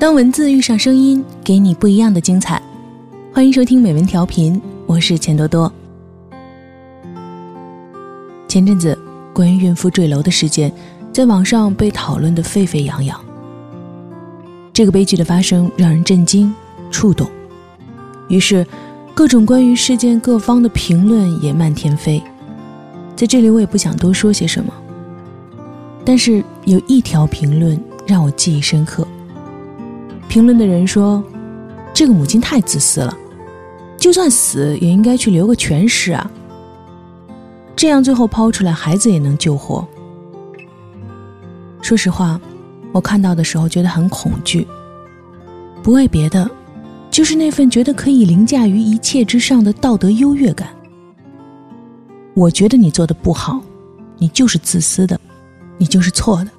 当文字遇上声音，给你不一样的精彩。欢迎收听美文调频，我是钱多多。前阵子，关于孕妇坠楼的事件，在网上被讨论的沸沸扬扬。这个悲剧的发生让人震惊、触动，于是，各种关于事件各方的评论也漫天飞。在这里，我也不想多说些什么。但是有一条评论让我记忆深刻。评论的人说：“这个母亲太自私了，就算死也应该去留个全尸啊。这样最后抛出来，孩子也能救活。”说实话，我看到的时候觉得很恐惧，不为别的，就是那份觉得可以凌驾于一切之上的道德优越感。我觉得你做的不好，你就是自私的，你就是错的。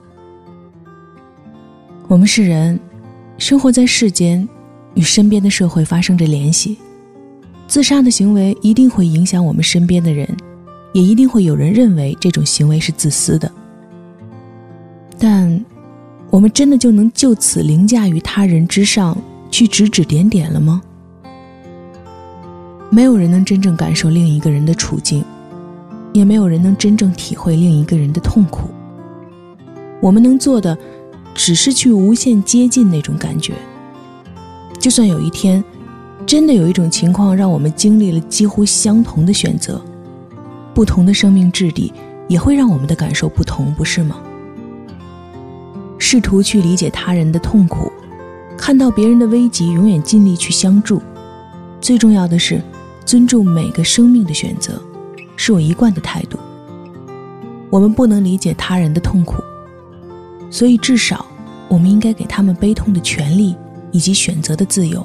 我们是人。生活在世间，与身边的社会发生着联系。自杀的行为一定会影响我们身边的人，也一定会有人认为这种行为是自私的。但，我们真的就能就此凌驾于他人之上，去指指点点了吗？没有人能真正感受另一个人的处境，也没有人能真正体会另一个人的痛苦。我们能做的。只是去无限接近那种感觉。就算有一天，真的有一种情况让我们经历了几乎相同的选择，不同的生命质地也会让我们的感受不同，不是吗？试图去理解他人的痛苦，看到别人的危急，永远尽力去相助。最重要的是，尊重每个生命的选择，是我一贯的态度。我们不能理解他人的痛苦。所以，至少，我们应该给他们悲痛的权利以及选择的自由。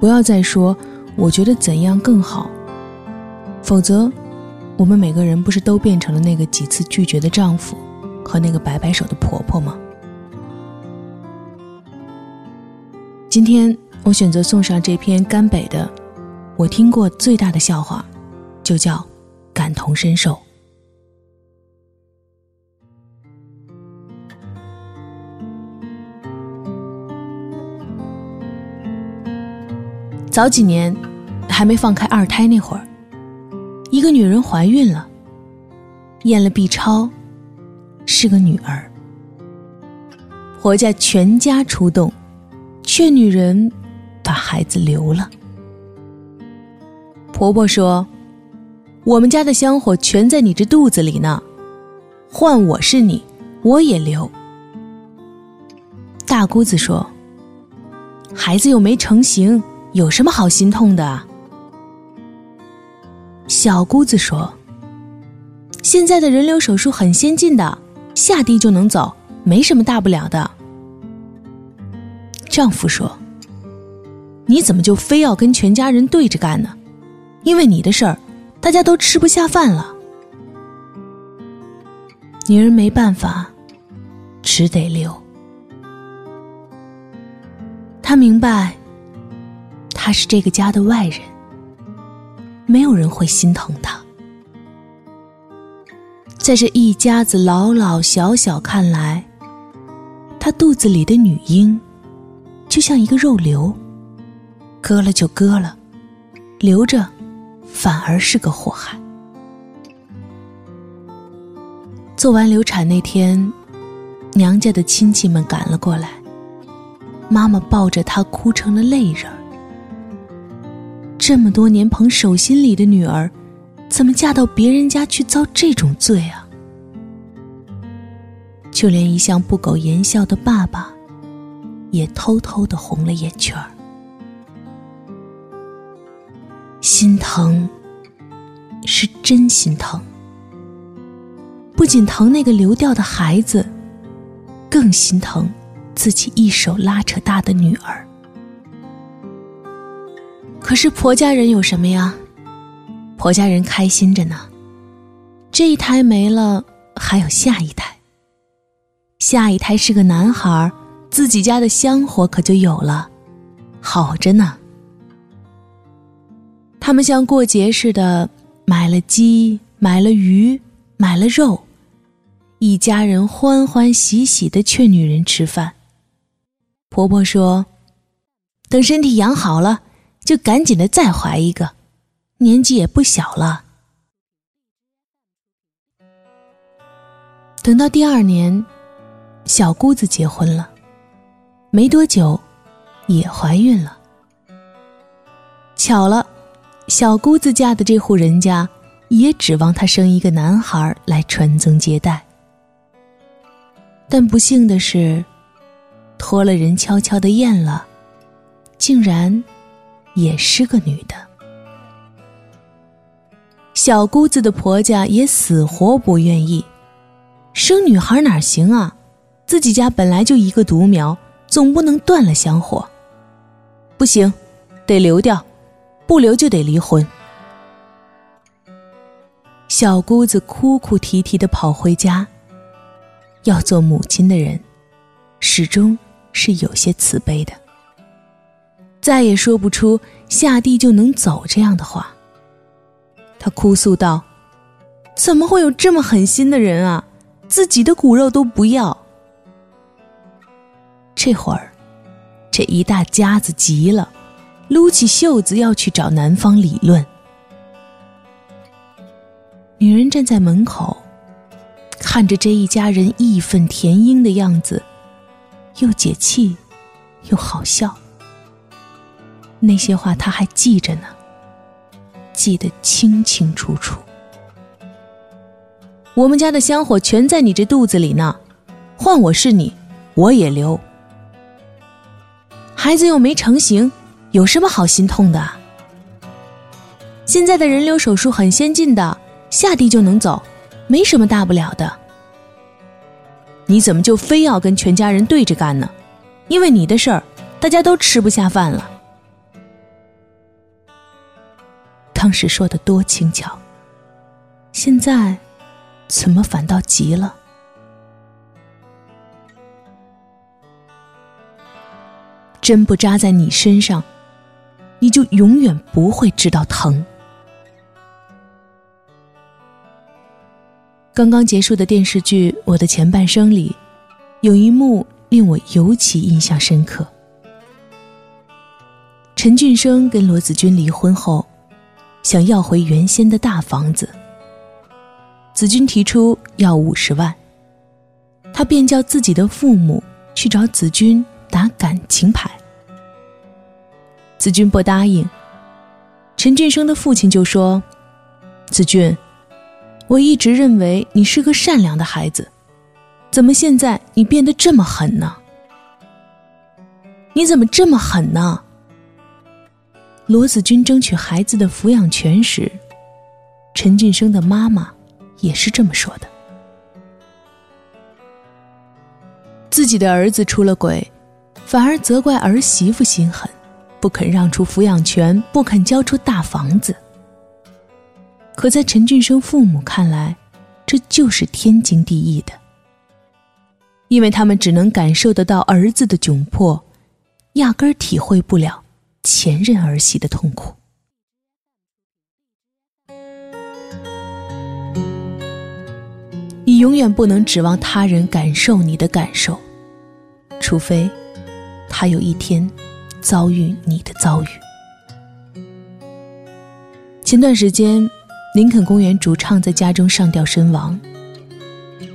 不要再说“我觉得怎样更好”，否则，我们每个人不是都变成了那个几次拒绝的丈夫和那个摆摆手的婆婆吗？今天，我选择送上这篇甘北的，我听过最大的笑话，就叫“感同身受”。早几年，还没放开二胎那会儿，一个女人怀孕了，验了 B 超，是个女儿。婆家全家出动，劝女人把孩子留了。婆婆说：“我们家的香火全在你这肚子里呢，换我是你，我也留。”大姑子说：“孩子又没成型。”有什么好心痛的？小姑子说：“现在的人流手术很先进的，下地就能走，没什么大不了的。”丈夫说：“你怎么就非要跟全家人对着干呢？因为你的事儿，大家都吃不下饭了。”女人没办法，只得留。她明白。他是这个家的外人，没有人会心疼他。在这一家子老老小小看来，他肚子里的女婴就像一个肉瘤，割了就割了，留着反而是个祸害。做完流产那天，娘家的亲戚们赶了过来，妈妈抱着她哭成了泪人儿。这么多年捧手心里的女儿，怎么嫁到别人家去遭这种罪啊？就连一向不苟言笑的爸爸，也偷偷的红了眼圈儿。心疼，是真心疼。不仅疼那个流掉的孩子，更心疼自己一手拉扯大的女儿。可是婆家人有什么呀？婆家人开心着呢，这一胎没了，还有下一胎。下一胎是个男孩，自己家的香火可就有了，好着呢。他们像过节似的，买了鸡，买了鱼，买了肉，一家人欢欢喜喜的劝女人吃饭。婆婆说：“等身体养好了，就赶紧的再怀一个，年纪也不小了。”等到第二年，小姑子结婚了，没多久，也怀孕了。巧了，小姑子嫁的这户人家，也指望她生一个男孩来传宗接代。但不幸的是，托了人悄悄的验了，竟然也是个女的。小姑子的婆家也死活不愿意。生女孩哪行啊？自己家本来就一个独苗，总不能断了香火。不行，得留掉，不留就得离婚。小姑子哭哭啼啼的跑回家。要做母亲的人，始终是有些慈悲的，再也说不出下地就能走这样的话。她哭诉道：“怎么会有这么狠心的人啊？”自己的骨肉都不要。这会儿，这一大家子急了，撸起袖子要去找男方理论。女人站在门口，看着这一家人义愤填膺的样子，又解气，又好笑。那些话他还记着呢，记得清清楚楚。我们家的香火全在你这肚子里呢，换我是你，我也留。孩子又没成型，有什么好心痛的？现在的人流手术很先进的，下地就能走，没什么大不了的。你怎么就非要跟全家人对着干呢？因为你的事儿，大家都吃不下饭了。当时说的多轻巧，现在。怎么反倒急了？针不扎在你身上，你就永远不会知道疼。刚刚结束的电视剧《我的前半生》里，有一幕令我尤其印象深刻。陈俊生跟罗子君离婚后，想要回原先的大房子。子君提出要五十万，他便叫自己的父母去找子君打感情牌。子君不答应，陈俊生的父亲就说：“子君，我一直认为你是个善良的孩子，怎么现在你变得这么狠呢？你怎么这么狠呢？”罗子君争取孩子的抚养权时，陈俊生的妈妈。也是这么说的。自己的儿子出了轨，反而责怪儿媳妇心狠，不肯让出抚养权，不肯交出大房子。可在陈俊生父母看来，这就是天经地义的，因为他们只能感受得到儿子的窘迫，压根儿体会不了前任儿媳的痛苦。你永远不能指望他人感受你的感受，除非他有一天遭遇你的遭遇。前段时间，林肯公园主唱在家中上吊身亡。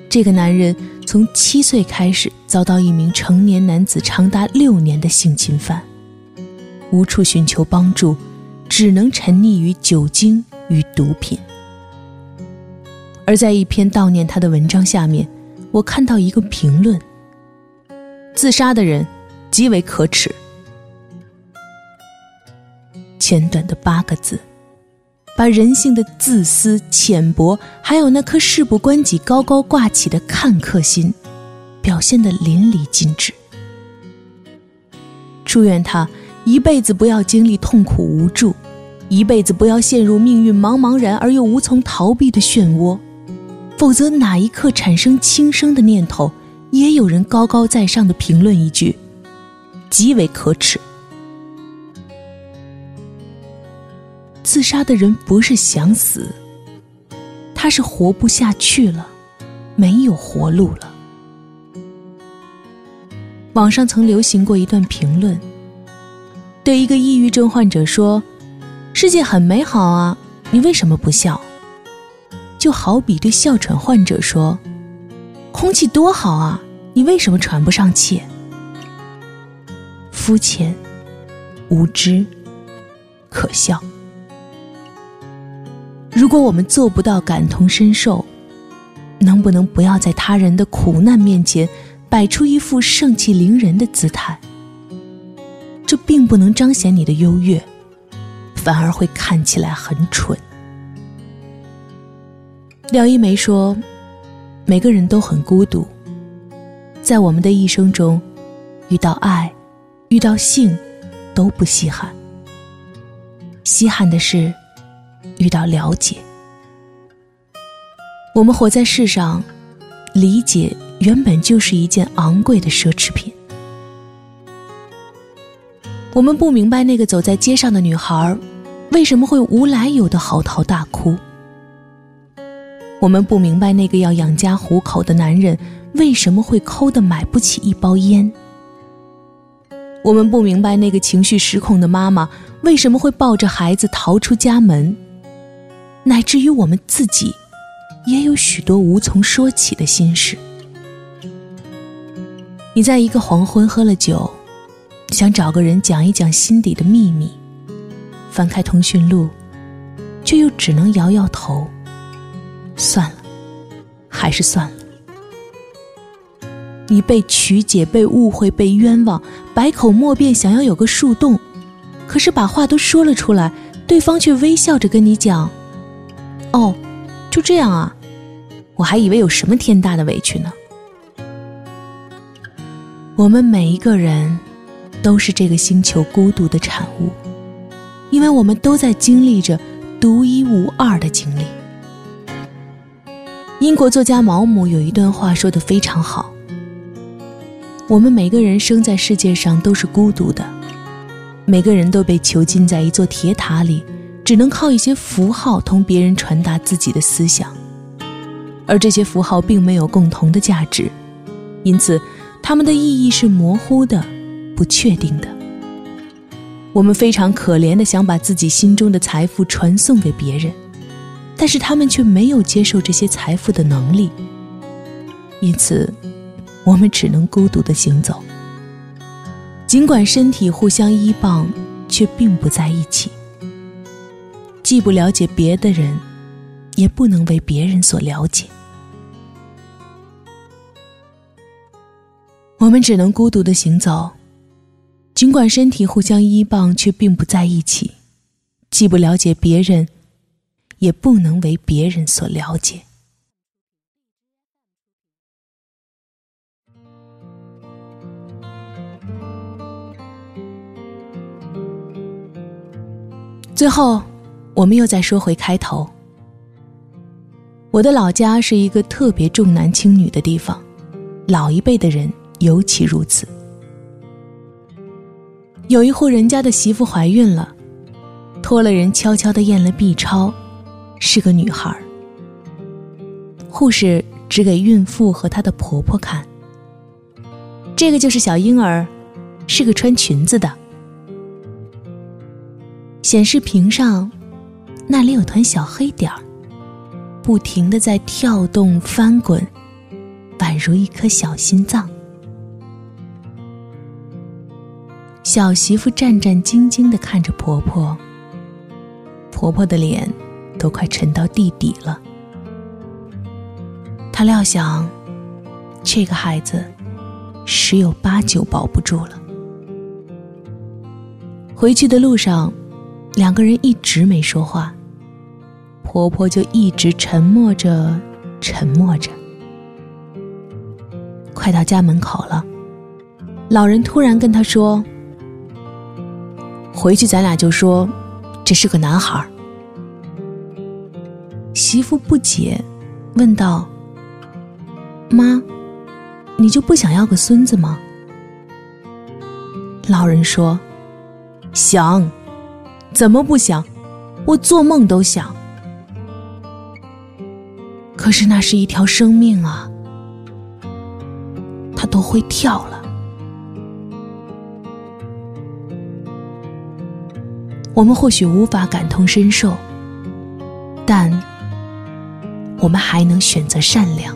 这个男人从七岁开始遭到一名成年男子长达六年的性侵犯，无处寻求帮助，只能沉溺于酒精与毒品。而在一篇悼念他的文章下面，我看到一个评论：“自杀的人极为可耻。”简短的八个字，把人性的自私、浅薄，还有那颗事不关己高高挂起的看客心，表现得淋漓尽致。祝愿他一辈子不要经历痛苦无助，一辈子不要陷入命运茫茫然而又无从逃避的漩涡。否则，哪一刻产生轻生的念头，也有人高高在上的评论一句：“极为可耻。”自杀的人不是想死，他是活不下去了，没有活路了。网上曾流行过一段评论，对一个抑郁症患者说：“世界很美好啊，你为什么不笑？”就好比对哮喘患者说：“空气多好啊，你为什么喘不上气？”肤浅、无知、可笑。如果我们做不到感同身受，能不能不要在他人的苦难面前摆出一副盛气凌人的姿态？这并不能彰显你的优越，反而会看起来很蠢。廖一梅说：“每个人都很孤独，在我们的一生中，遇到爱，遇到性，都不稀罕。稀罕的是。”遇到了解，我们活在世上，理解原本就是一件昂贵的奢侈品。我们不明白那个走在街上的女孩为什么会无来由的嚎啕大哭，我们不明白那个要养家糊口的男人为什么会抠的买不起一包烟，我们不明白那个情绪失控的妈妈为什么会抱着孩子逃出家门。乃至于我们自己，也有许多无从说起的心事。你在一个黄昏喝了酒，想找个人讲一讲心底的秘密，翻开通讯录，却又只能摇摇头。算了，还是算了。你被曲解、被误会、被冤枉，百口莫辩，想要有个树洞，可是把话都说了出来，对方却微笑着跟你讲。哦，就这样啊！我还以为有什么天大的委屈呢。我们每一个人都是这个星球孤独的产物，因为我们都在经历着独一无二的经历。英国作家毛姆有一段话说的非常好：我们每个人生在世界上都是孤独的，每个人都被囚禁在一座铁塔里。只能靠一些符号同别人传达自己的思想，而这些符号并没有共同的价值，因此它们的意义是模糊的、不确定的。我们非常可怜的想把自己心中的财富传送给别人，但是他们却没有接受这些财富的能力，因此我们只能孤独的行走。尽管身体互相依傍，却并不在一起。既不了解别的人，也不能为别人所了解。我们只能孤独的行走，尽管身体互相依傍，却并不在一起。既不了解别人，也不能为别人所了解。最后。我们又再说回开头。我的老家是一个特别重男轻女的地方，老一辈的人尤其如此。有一户人家的媳妇怀孕了，托了人悄悄的验了 B 超，是个女孩。护士指给孕妇和她的婆婆看，这个就是小婴儿，是个穿裙子的。显示屏上。那里有团小黑点儿，不停的在跳动翻滚，宛如一颗小心脏。小媳妇战战兢兢的看着婆婆，婆婆的脸都快沉到地底了。她料想，这个孩子十有八九保不住了。回去的路上，两个人一直没说话。婆婆就一直沉默着，沉默着。快到家门口了，老人突然跟她说：“回去咱俩就说，这是个男孩。”媳妇不解，问道：“妈，你就不想要个孙子吗？”老人说：“想，怎么不想？我做梦都想。”可是那是一条生命啊，它都会跳了，我们或许无法感同身受，但我们还能选择善良。